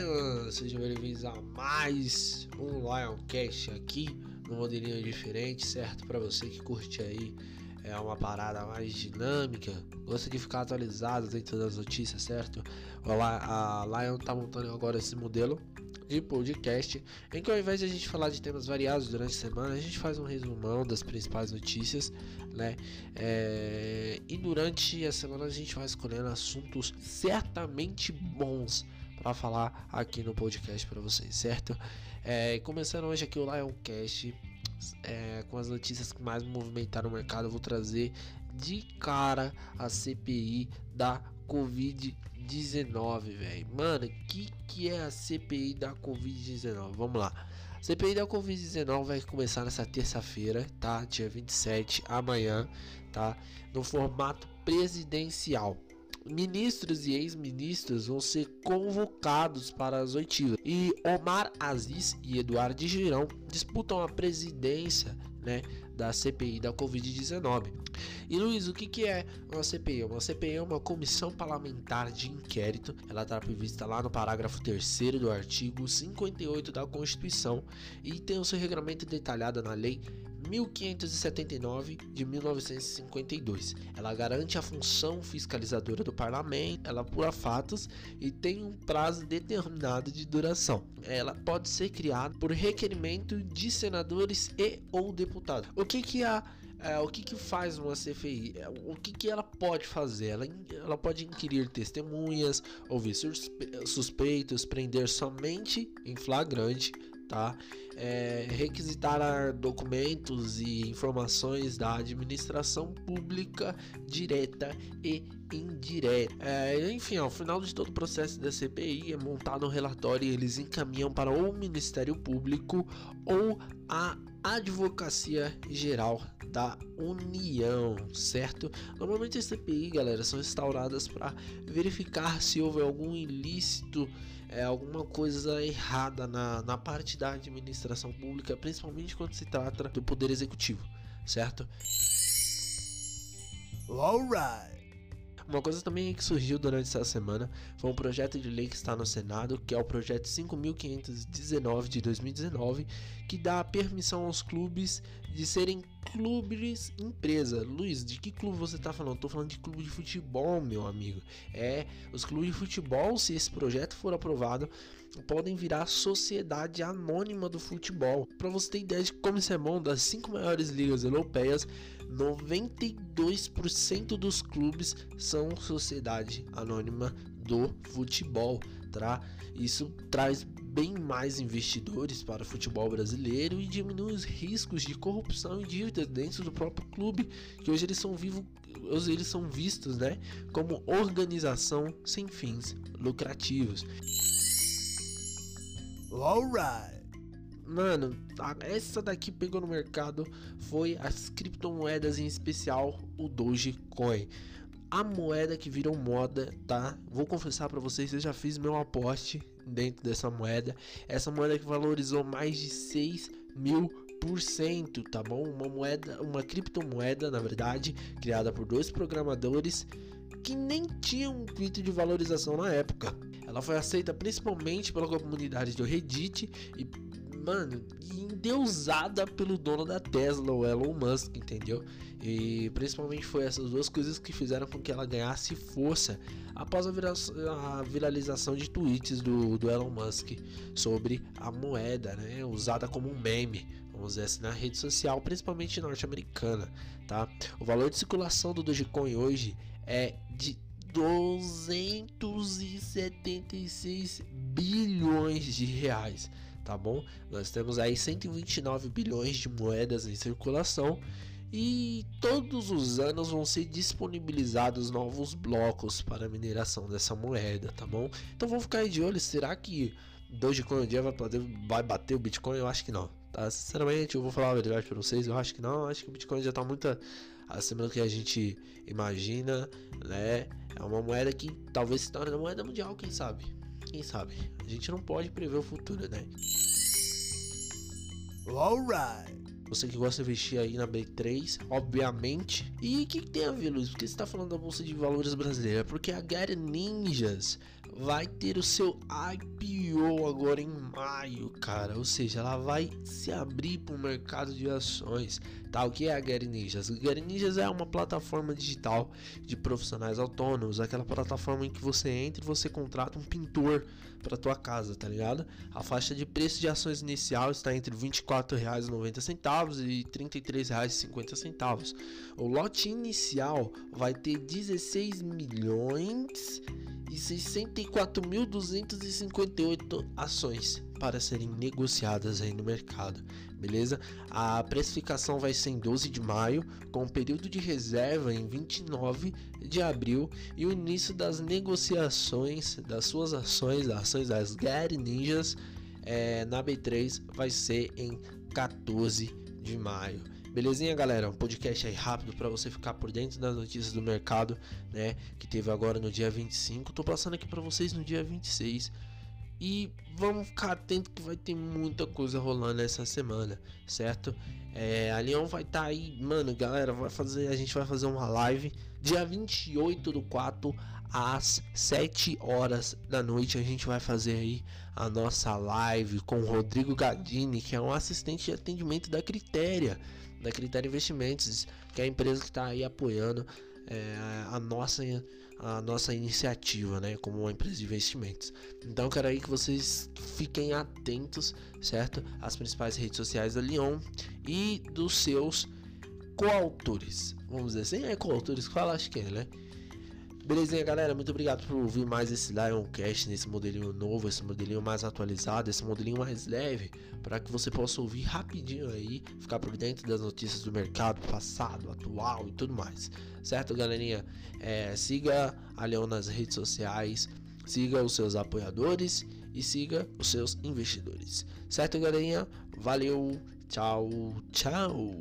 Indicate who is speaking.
Speaker 1: galera, sejam bem-vindos a mais um Lioncast aqui no modelinho diferente, certo? Para você que curte aí é uma parada mais dinâmica, gosta de ficar atualizado dentro das notícias, certo? A Lion tá montando agora esse modelo de podcast, em que ao invés de a gente falar de temas variados durante a semana, a gente faz um resumão das principais notícias, né? É... E durante a semana a gente vai escolhendo assuntos certamente bons para falar aqui no podcast para vocês, certo? É... Começando hoje aqui o Lioncast. É, com as notícias que mais movimentaram o mercado, eu vou trazer de cara a CPI da Covid-19, velho. Mano, que que é a CPI da Covid-19? Vamos lá. CPI da Covid-19 vai começar nessa terça-feira, tá? Dia 27, amanhã, tá? No formato presidencial. Ministros e ex-ministros vão ser convocados para as oitivas. E Omar Aziz e Eduardo Girão disputam a presidência né, da CPI da Covid-19. E Luiz, o que, que é uma CPI? Uma CPI é uma comissão parlamentar de inquérito. Ela está prevista lá no parágrafo 3 do artigo 58 da Constituição e tem o seu regramento detalhado na Lei 1579 de 1952. Ela garante a função fiscalizadora do parlamento, ela apura fatos e tem um prazo determinado de duração. Ela pode ser criada por requerimento de senadores e ou deputados. O que que a é, o que, que faz uma CFI? É, o que, que ela pode fazer? Ela, ela pode inquirir testemunhas, ouvir suspeitos, prender somente em flagrante, tá? É, requisitar documentos e informações da administração pública direta e indireta. É, enfim, ao final de todo o processo da CPI é montado um relatório e eles encaminham para o Ministério Público ou a Advocacia Geral da União, certo? Normalmente as CPI, galera, são instauradas para verificar se houve algum ilícito, é, alguma coisa errada na, na parte da administração pública, principalmente quando se trata do Poder Executivo, certo? Uma coisa também que surgiu durante essa semana foi um projeto de lei que está no Senado, que é o projeto 5519 de 2019, que dá permissão aos clubes de serem clubes empresa. Luiz, de que clube você está falando? Estou falando de clube de futebol, meu amigo. É, os clubes de futebol, se esse projeto for aprovado, podem virar sociedade anônima do futebol. Para você ter ideia de como isso é bom, das cinco maiores ligas europeias, 92% dos clubes são sociedade anônima do futebol, tá? Isso traz bem mais investidores para o futebol brasileiro e diminui os riscos de corrupção e dívida dentro do próprio clube, que hoje eles são hoje eles são vistos, né, como organização sem fins lucrativos. Alright. Mano, essa daqui pegou no mercado foi as criptomoedas em especial o Dogecoin a moeda que virou moda, tá? Vou confessar para vocês, eu já fiz meu aporte dentro dessa moeda. Essa moeda que valorizou mais de 6 mil por cento, tá bom? Uma moeda, uma criptomoeda, na verdade, criada por dois programadores que nem tinham um intuito de valorização na época. Ela foi aceita principalmente pela comunidade do Reddit e mano, endeusada pelo dono da Tesla, o Elon Musk, entendeu? E principalmente foi essas duas coisas que fizeram com que ela ganhasse força após a, vira a viralização de tweets do, do, Elon Musk sobre a moeda, né? Usada como um meme, vamos dizer assim, na rede social, principalmente norte-americana, tá? O valor de circulação do Dogecoin hoje é de 276 bilhões de reais tá bom? Nós temos aí 129 bilhões de moedas em circulação e todos os anos vão ser disponibilizados novos blocos para mineração dessa moeda, tá bom? Então vamos ficar aí de olho, será que Dogecoin um dia vai, poder, vai bater o Bitcoin? Eu acho que não, tá? Sinceramente, eu vou falar a verdade para vocês, eu acho que não, acho que o Bitcoin já tá muito acima do que a gente imagina, né? É uma moeda que talvez se torne a moeda mundial, quem sabe? Quem sabe? A gente não pode prever o futuro, né? Alright. Você que gosta de investir aí na B3, obviamente. E o que, que, tem a ver, Luiz? Por que você está falando da Bolsa de Valores brasileira? Porque a Gary Ninjas vai ter o seu IPO agora em maio, cara. Ou seja, ela vai se abrir para o mercado de ações. Tá? O que é a Gary Ninjas? A é uma plataforma digital de profissionais autônomos, aquela plataforma em que você entra e você contrata um pintor para tua casa, tá ligado? A faixa de preço de ações inicial está entre R$ 24,90 e R$ 33,50. O lote inicial vai ter 16 milhões e 64.258 ações para serem negociadas aí no mercado, beleza? A precificação vai ser em 12 de maio, com período de reserva em 29 de abril e o início das negociações das suas ações, ações das Gary Ninjas é, na B3 vai ser em 14 de maio. Belezinha, galera? Um podcast aí rápido para você ficar por dentro das notícias do mercado, né? Que teve agora no dia 25. Tô passando aqui para vocês no dia 26. E vamos ficar atento que vai ter muita coisa rolando essa semana, certo? É, a Leão vai estar tá aí, mano, galera, vai fazer, a gente vai fazer uma live dia 28 do 4 às 7 horas da noite. A gente vai fazer aí a nossa live com o Rodrigo Gadini, que é um assistente de atendimento da Critéria da Critério Investimentos, que é a empresa que está aí apoiando é, a, nossa, a nossa iniciativa, né, como uma empresa de investimentos. Então, quero aí que vocês fiquem atentos, certo? Às principais redes sociais da Lyon e dos seus coautores. Vamos dizer assim, é coautores que fala, acho que é, né? Belezinha, galera? Muito obrigado por ouvir mais esse Lioncast nesse modelinho novo, esse modelinho mais atualizado, esse modelinho mais leve, para que você possa ouvir rapidinho aí, ficar por dentro das notícias do mercado passado, atual e tudo mais. Certo, galerinha? É, siga a Leon nas redes sociais, siga os seus apoiadores e siga os seus investidores. Certo, galerinha? Valeu, tchau, tchau.